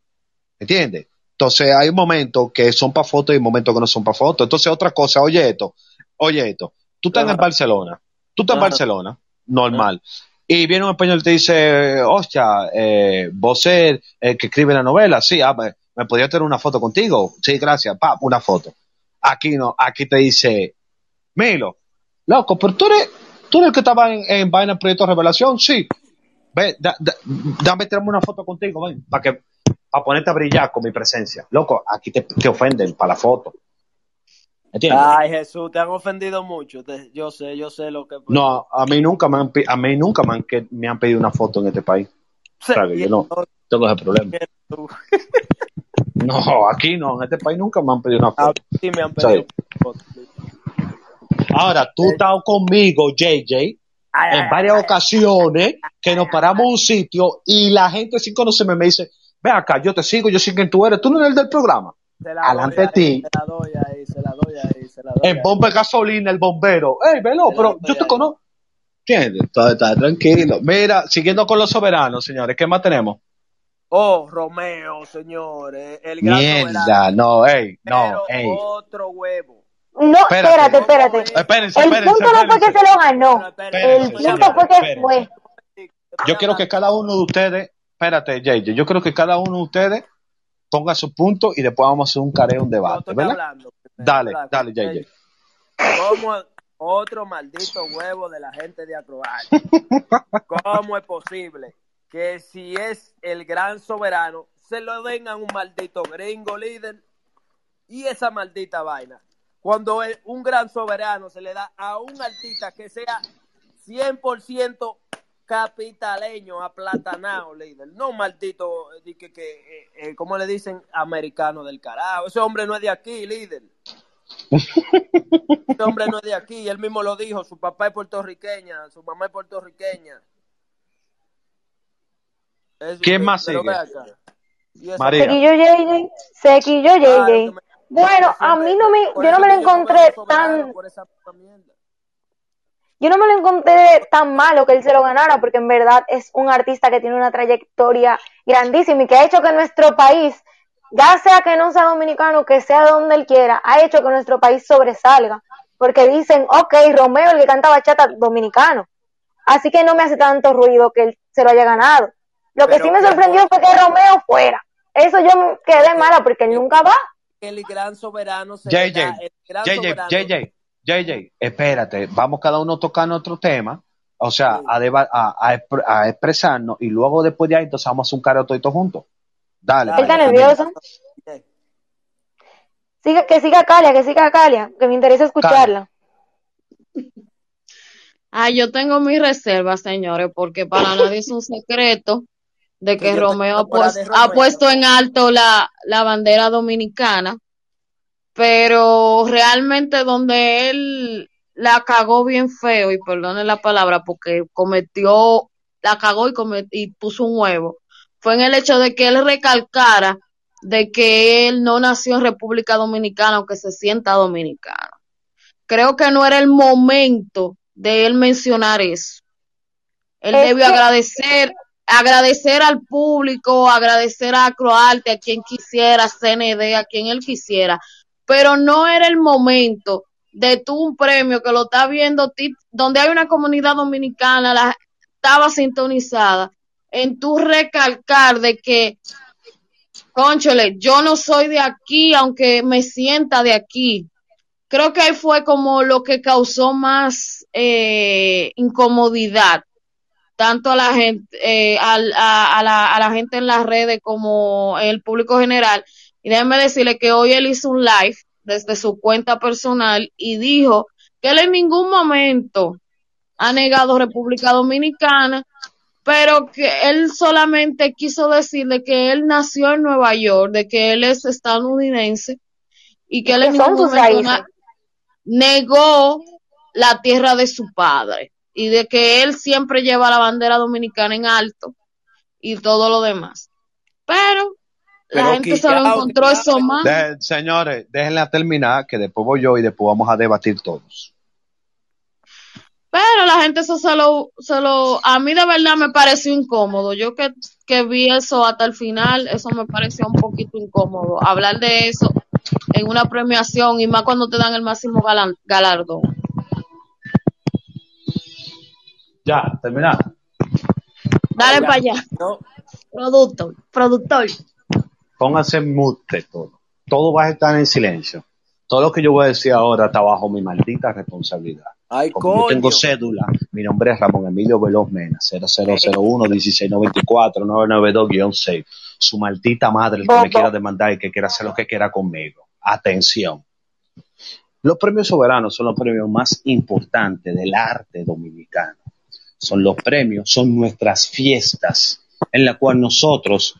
¿entiendes? Entonces hay momentos que son para fotos y momentos que no son para fotos. Entonces otra cosa, oye esto, oye esto, tú estás en. Barcelona, tú estás en. Barcelona, normal, y viene un español y te dice, hostia, eh, vos eres el que escribe la novela, sí, ah, me, me podría tener una foto contigo, sí, gracias, pa, una foto. Aquí no, aquí te dice, Milo, loco, pero tú eres, tú eres el que estaba en, en Vaina Proyecto Revelación, sí, ve, da- da- dame tirarme una foto contigo, ven, para que, para ponerte a brillar con mi presencia. Loco, aquí te, te ofenden para la foto. ¿Entiendes? Ay, Jesús, te han ofendido mucho. Te- yo sé, yo sé lo que. No, a mí nunca me han, a mí nunca me han, que- me han pedido una foto en este país. Sí, yo no tengo ese problema. No, aquí no, en este país nunca me han pedido una foto. sí me han pedido. Ahora, tú estás conmigo, JJ, Ay, en ay, varias ay, ocasiones que nos paramos en un sitio y la gente sin conocerme me dice, ve acá, yo te sigo, yo sé quién tú eres, tú no eres el del programa. adelante de ti. Se la doy ahí, se doy ahí, se la doy El ahí. bomba de gasolina, el bombero, ey, velo, pero yo te conozco. ¿Entiendes? Está, está tranquilo. Mira, siguiendo con los soberanos, señores, ¿qué más tenemos? Oh, Romeo, señores. El gran Mierda, soberano. no, ey, no, Pero ey. otro huevo. No, espérate, espérate. Espérense, El espérense, punto no fue que se lo ganó. Espérense, El punto fue que fue. Yo quiero que cada uno de ustedes, espérate, JJ, yo quiero que cada uno de ustedes ponga su punto y después vamos a hacer un careo, un debate, ¿verdad? hablando. Dale, dale, JJ. ¿Cómo otro maldito huevo de la gente de Acrobat? ¿Cómo es posible que si es el gran soberano se lo den a un maldito gringo líder y esa maldita vaina? Cuando un gran soberano se le da a un artista que sea 100% capitaleño, aplatanado, líder. No un maldito, di que, que, eh, eh, ¿cómo le dicen? Americano del carajo. Ese hombre no es de aquí, líder. Ese hombre no es de aquí, él mismo lo dijo, su papá es puertorriqueña, su mamá es puertorriqueña. Es- ¿Quién más sigue? María. Sequillo JJ. Claro que me- Bueno, a mí no me, yo no eso me lo que encontré tan, por esa. Yo no me lo encontré tan malo que él se lo ganara, porque en verdad es un artista que tiene una trayectoria grandísima y que ha hecho que nuestro país, ya sea que no sea dominicano, que sea de donde él quiera, ha hecho que nuestro país sobresalga. Porque dicen, ok, Romeo, el que canta bachata, dominicano. Así que no me hace tanto ruido que él se lo haya ganado. Lo que Pero sí me sorprendió fue que Romeo fuera. Eso yo me quedé mala porque él nunca va. El gran soberano se JJ, JJ, JJ, JJ, espérate, vamos cada uno tocando otro tema, o sea, Sí. a, deba- a, a expre- a expresarnos y luego después de ahí entonces vamos a hacer un careo todos juntos. Dale. Está María, nervioso. Siga, que siga Calia, que siga Calia, que me interesa escucharla. Ah, yo tengo mis reservas, señores, porque para nadie es un secreto de Que Romeo ha, pues- ha puesto en alto la, la bandera dominicana, pero realmente donde él la cagó bien feo, y perdone la palabra, porque cometió, la cagó y, comet- y puso un huevo, fue en el hecho de que él recalcara de que él no nació en República Dominicana, aunque se sienta dominicano. Creo que no era el momento de él mencionar eso. Él Es debió que- agradecer, agradecer al público, agradecer a Croarte, a quien quisiera, a CND, a quien él quisiera, pero no era el momento de tú un premio que lo está viendo, donde hay una comunidad dominicana, la, estaba sintonizada, en tú recalcar de que, conchole, yo no soy de aquí, aunque me sienta de aquí. Creo que ahí fue como lo que causó más eh, incomodidad tanto a la gente, eh, a la, a la gente en las redes como el público general. Y déjenme decirle que hoy él hizo un live desde su cuenta personal y dijo que él en ningún momento ha negado República Dominicana, pero que él solamente quiso decirle que él nació en Nueva York, de que él es estadounidense y que él en ningún momento negó la tierra de su padre y de que él siempre lleva la bandera dominicana en alto y todo lo demás. Pero la gente se lo encontró eso más. De- señores, déjenla terminar, que después voy yo y después vamos a debatir todos. Pero la gente eso se lo, se lo, a mí de verdad me pareció incómodo. Yo que, que vi eso hasta el final, eso me pareció un poquito incómodo. Hablar de eso en una premiación y más cuando te dan el máximo galan- galardón. Ya, terminar. Dale Oiga, para allá. No, Productor, productor. Pónganse mute todo. Todo va a estar en silencio. Todo lo que yo voy a decir ahora está bajo mi maldita responsabilidad. ay, Como yo tengo cédula, mi nombre es Ramón Emilio Veloz Mena, 0001 1694 992-6. Su maldita madre, el que me quiera demandar y que quiera hacer lo que quiera conmigo. Atención. Los premios soberanos son los premios más importantes del arte dominicano. Son los premios, son nuestras fiestas en la cual nosotros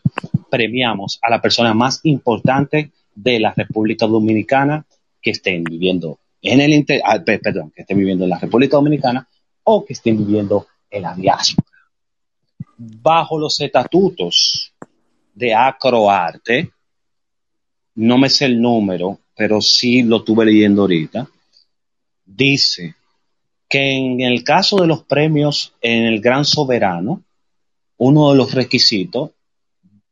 premiamos a la persona más importante de la República Dominicana que estén viviendo en el inter- ah, pe- perdón, que estén viviendo en la República Dominicana o que estén viviendo en la diáspora. Bajo los estatutos de Acroarte, no me sé el número, pero sí lo estuve leyendo ahorita, dice que en el caso de los premios en el Gran Soberano, uno de los requisitos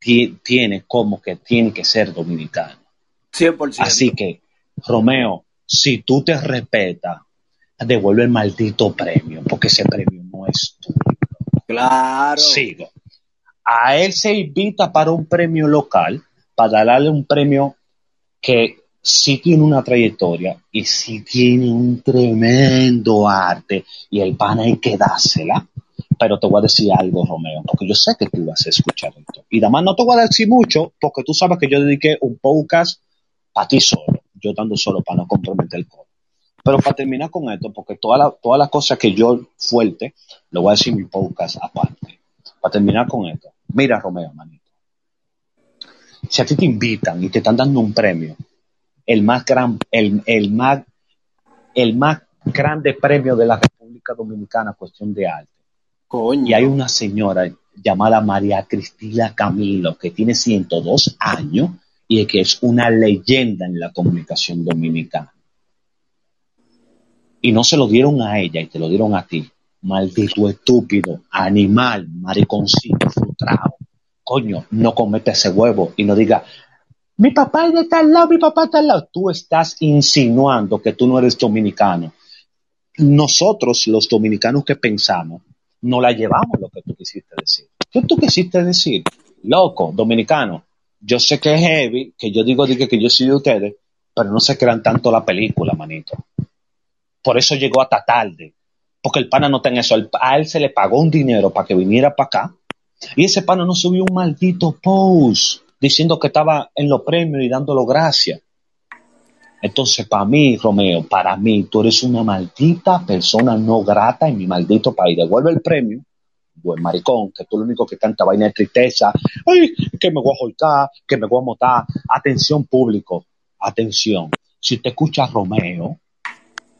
tiene como que tiene que ser dominicano. 100%. Así que, Romeo, si tú te respetas, devuelve el maldito premio, porque ese premio no es tuyo. Claro. Sigo. A él se invita para un premio local, para darle un premio que sí tiene una trayectoria y sí tiene un tremendo arte y el pan hay que dársela. Pero te voy a decir algo, Romeo, porque yo sé que tú vas a escuchar esto. Y además no te voy a decir mucho, porque tú sabes que yo dediqué un podcast para ti solo, yo dando solo para no comprometer el coro. Pero para terminar con esto, porque todas las cosas que yo fuerte, lo voy a decir en mi podcast aparte. Para terminar con esto, mira Romeo, manito. Si a ti te invitan y te están dando un premio, el más gran, el más, el más grande premio de la República Dominicana, cuestión de arte. Y hay una señora llamada María Cristina Camilo que tiene 102 años y que es una leyenda en la comunicación dominicana. Y no se lo dieron a ella y te lo dieron a ti. Maldito estúpido, animal, mariconcito, frustrado. Coño, no cometa ese huevo y no diga, mi papá es de tal lado, mi papá es de tal lado. Tú estás insinuando que tú no eres dominicano. Nosotros, los dominicanos que pensamos, no la llevamos lo que tú quisiste decir. ¿Qué tú quisiste decir? Loco, dominicano, yo sé que es heavy, que yo digo, que yo soy de ustedes, pero no se crean tanto la película, manito. Por eso llegó hasta tarde. Porque el pana no está en eso. A él se le pagó un dinero para que viniera para acá. Y ese pana no subió un maldito post diciendo que estaba en los premios y dándolo gracias. Entonces, para mí, Romeo, para mí, tú eres una maldita persona no grata en mi maldito país. Devuelve el premio, buen maricón, que tú lo único que canta vaina de tristeza. Ay, que me voy a joltar, que me voy a motar. Atención, público, atención. Si usted escucha Romeo,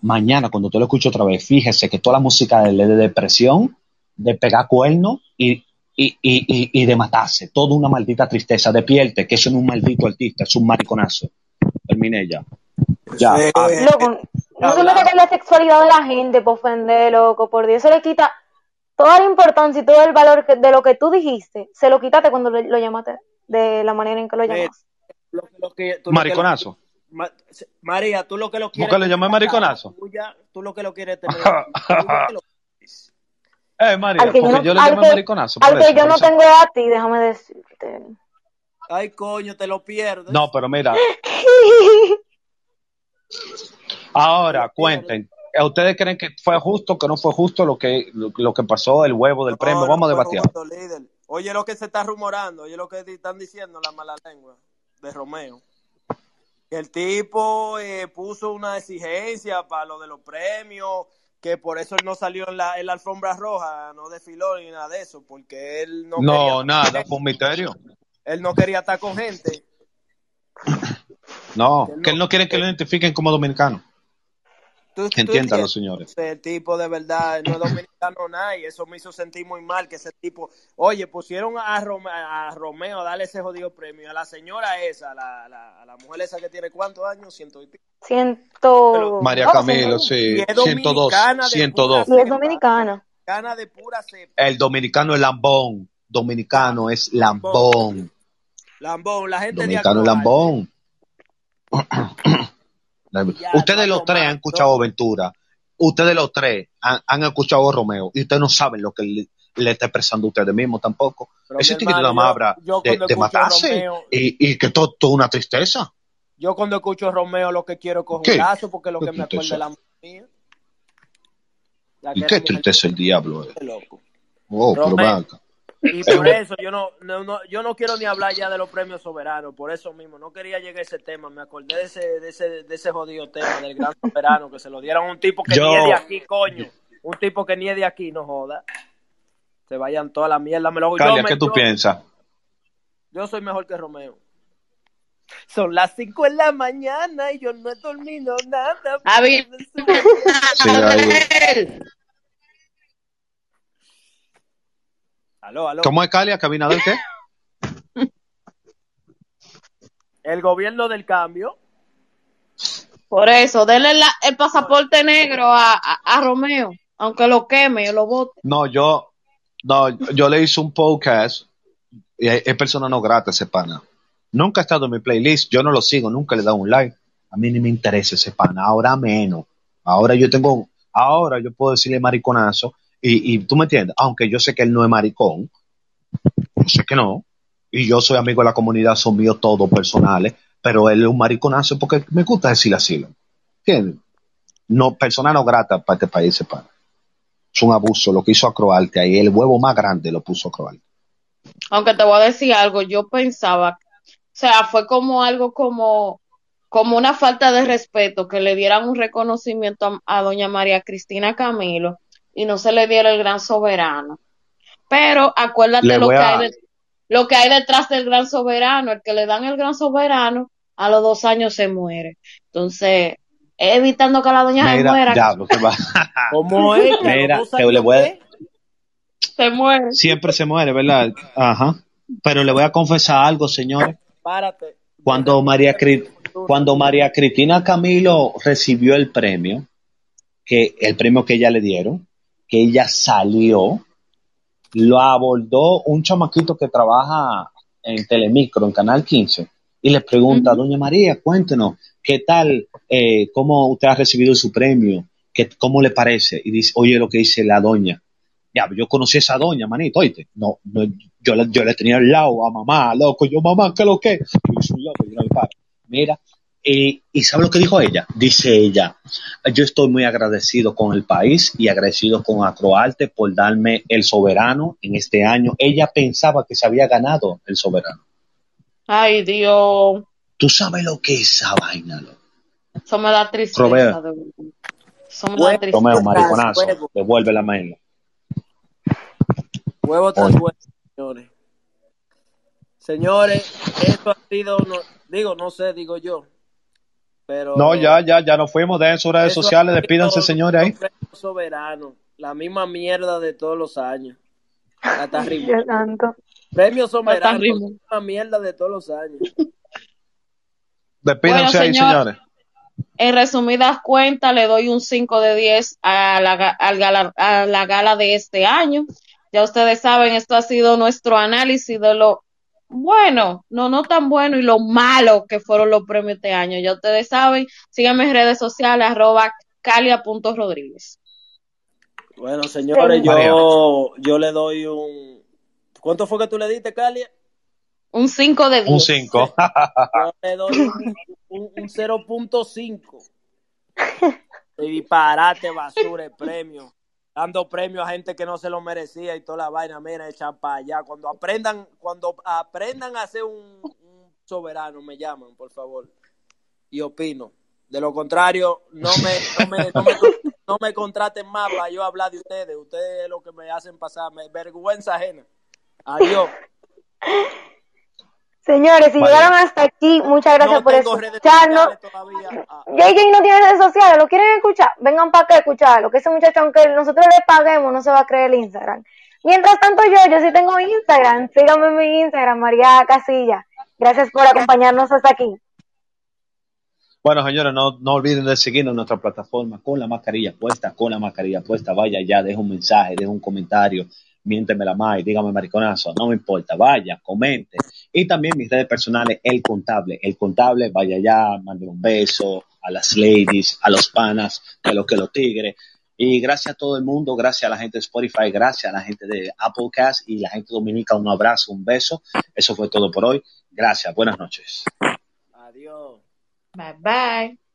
mañana cuando tú lo escuches otra vez, fíjese que toda la música de depresión, de pegar cuernos y, y, y, y, y de matarse. Toda una maldita tristeza. Despierte, que eso no es un maldito artista, es un mariconazo. Terminé ya. Ya. Sí. ah, Loco, no se mete con la sexualidad de la gente por ofender, loco, por Dios, eso le quita toda la importancia y todo el valor que- de lo que tú dijiste, se lo quitaste cuando lo, lo llamaste, de la manera en que lo llamaste. Lo- lo que- tú lo que- mariconazo. Ma- María, tú lo que lo ¿Por quieres. qué le llamé mariconazo? Tuya, tú lo que lo quieres tener. que Eh, María, Al que yo porque no- yo le que- mariconazo. Al que eso, yo no eso. tengo a ti, déjame decirte. Ay, coño, te lo pierdes. No, pero mira, ahora cuenten. ¿eh, ¿Ustedes creen que fue justo o que no fue justo lo que, lo, lo que pasó, el huevo del No, premio? no Vamos a debatir. justo. Oye lo que se está rumorando, oye lo que están diciendo la mala lengua de Romeo. Que el tipo eh, puso una exigencia para lo de los premios, que por eso él no salió en la, en la alfombra roja, no desfiló ni nada de eso, porque él no, No, nada, fue un misterio. él no quería estar con gente. No, Que él no quiere que lo identifiquen como dominicano. Tú- Entiéndalo, señores. El tipo de verdad no es dominicano nada y eso me hizo sentir muy mal que ese tipo, oye, pusieron a, Rome- a Romeo a darle ese jodido premio, a la señora esa, la, la, a la mujer esa que tiene cuántos años, ciento y pico. Ciento... María no, Camilo, ciento- sí, Y es 102, dominicana de 102. pura Y es dominicana. Gana de pura cepa. El dominicano es lambón. Dominicano es lambón. Lambón, la gente Dominicano es de lambón. Ustedes los tres han escuchado. Ventura. Ustedes los tres han, han escuchado Romeo. Y ustedes no saben lo que le, le está expresando a ustedes mismos tampoco. Pero, Ese yo- habla yo de, de matarse Romeo- y, y que todo, todo una tristeza. Yo cuando escucho Romeo lo que quiero es coger ¿Qué? un lazo porque lo ¿Qué que me tristeza? de la mía. La que Y qué tristeza el diablo. eh. loco. Oh, Romeo. ven acá. Y por eso yo no, no, no- yo no quiero ni hablar ya de los premios soberanos, por eso mismo, no quería llegar a ese tema, me acordé de ese, de ese, de ese jodido tema del gran soberano, que se lo dieron a un tipo que Yo- ni es de aquí, coño, un tipo que ni es de aquí, no joda. Se vayan toda la mierda, me lo yo Calia, me- ¿qué tú yo- piensas? Yo soy mejor que Romeo. Son las 5 de la mañana y yo no he dormido nada. A ver. Sí, ahí. Aló, aló. ¿Cómo es Calia? ¿Cabinador qué? El gobierno del cambio. Por eso, denle la- el pasaporte negro a, a, a Romeo, aunque lo queme o lo bote. No, yo, no, yo le hice un podcast y es es persona no grata ese pana. Nunca ha estado en mi playlist, yo no lo sigo, nunca le he dado un like. A mí ni me interesa ese pana, ahora menos. Ahora yo tengo, ahora yo puedo decirle mariconazo y, y tú me entiendes, aunque yo sé que él no es maricón, yo sé que no, y yo soy amigo de la comunidad, son míos todos personales, pero él es un mariconazo porque me gusta decir así. ¿Entiendes? No, persona no grata para este país pana. Es un abuso lo que hizo a Croarte ahí, el huevo más grande lo puso a Croarte. Aunque te voy a decir algo, yo pensaba, o sea, fue como algo como, como una falta de respeto que le dieran un reconocimiento a doña María Cristina Camilo y no se le diera el gran soberano. Pero acuérdate lo que, a- hay de- lo que hay detrás del gran soberano, el que le dan el gran soberano, a los dos años se muere. Entonces, evitando que la doña se Mira, muera, diablo, que va. ¿Cómo es? Mira, años le voy a- qué? se muere. Siempre se muere, ¿verdad? Ajá. Pero le voy a confesar algo, señores. Párate. Cuando María, cuando María Cristina Camilo recibió el premio, que el premio que ella le dieron, que ella salió, lo abordó un chamaquito que trabaja en Telemicro, en Canal 15, y le pregunta, Doña María, cuéntenos, ¿qué tal, eh, cómo usted ha recibido su premio? ¿Qué, ¿Cómo le parece? Y dice, oye lo que dice la doña. Ya, yo conocí a esa doña, manito, oíste. No, no, yo, la- yo le tenía al lado a mamá, loco, yo, mamá, ¿qué lo que? Yo soy un loco, yo paro. Mira, eh, ¿y sabe lo que dijo ella? Dice ella, yo estoy muy agradecido con el país y agradecido con Acroarte por darme el soberano en este año. Ella pensaba que se había ganado el soberano. Ay, Dios, ¿Tú sabes lo que es esa vaina, loco? eso me da tristeza. Romeo. de. Eso me da tristeza. Romeo, mariconazo, huevo. devuelve la maila. Huevo tras huevo, señores. Señores, esto ha sido, no- digo, no sé, digo yo. Pero No, ya, ya, ya nos fuimos de sus redes sociales, despídanse, señores, ahí. soberanos, la misma mierda de todos los años. Hasta. Premio Somerano, rimó. una mierda de todos los años. Despídense Bueno, ahí, señor. señores. En resumidas cuentas, le doy un 5 de 10 a la, al gala, a la gala de este año. Ya ustedes saben, esto ha sido nuestro análisis de lo bueno, no, no tan bueno y lo malo que fueron los premios este año. Ya ustedes saben, síganme en redes sociales, arroba calia.rodríguez. Bueno, señores, yo, yo le doy un... ¿Cuánto fue que tú le diste, Calia? Un 5 de 10. Un 5. Yo le doy un, un- un 0.5. Y disparate basura el premio. Dando premio a gente que no se lo merecía y toda la vaina, mira, echan para allá. Cuando aprendan, cuando aprendan a ser un, un soberano, me llaman, por favor. Y opino. De lo contrario, no me, no me, no me, no me contraten más para yo hablar de ustedes. Ustedes es lo que me hacen pasar, vergüenza ajena. Adiós. Señores, si Vale. llegaron hasta aquí, muchas gracias no por escucharnos. todavía. Ah, JJ no tiene redes sociales, ¿lo quieren escuchar? Vengan para acá a escucharlo, que ese muchacho, aunque nosotros le paguemos, no se va a creer el Instagram. Mientras tanto yo, yo sí tengo Instagram, síganme en mi Instagram, María Casilla. Gracias por acompañarnos hasta aquí. Bueno, señores, no, no olviden de seguirnos en nuestra plataforma con la mascarilla puesta, con la mascarilla puesta. Vaya ya, deja un mensaje, deja un comentario, miénteme la más, dígame mariconazo, no me importa. Vaya, comente. Y también mis redes personales, El Contable. El Contable, vaya ya, mande un beso a las ladies, a los panas, a los que los tigres. Y gracias a todo el mundo, gracias a la gente de Spotify, gracias a la gente de Applecast y la gente dominica. Un abrazo, un beso. Eso fue todo por hoy. Gracias, buenas noches. Adiós. Bye bye.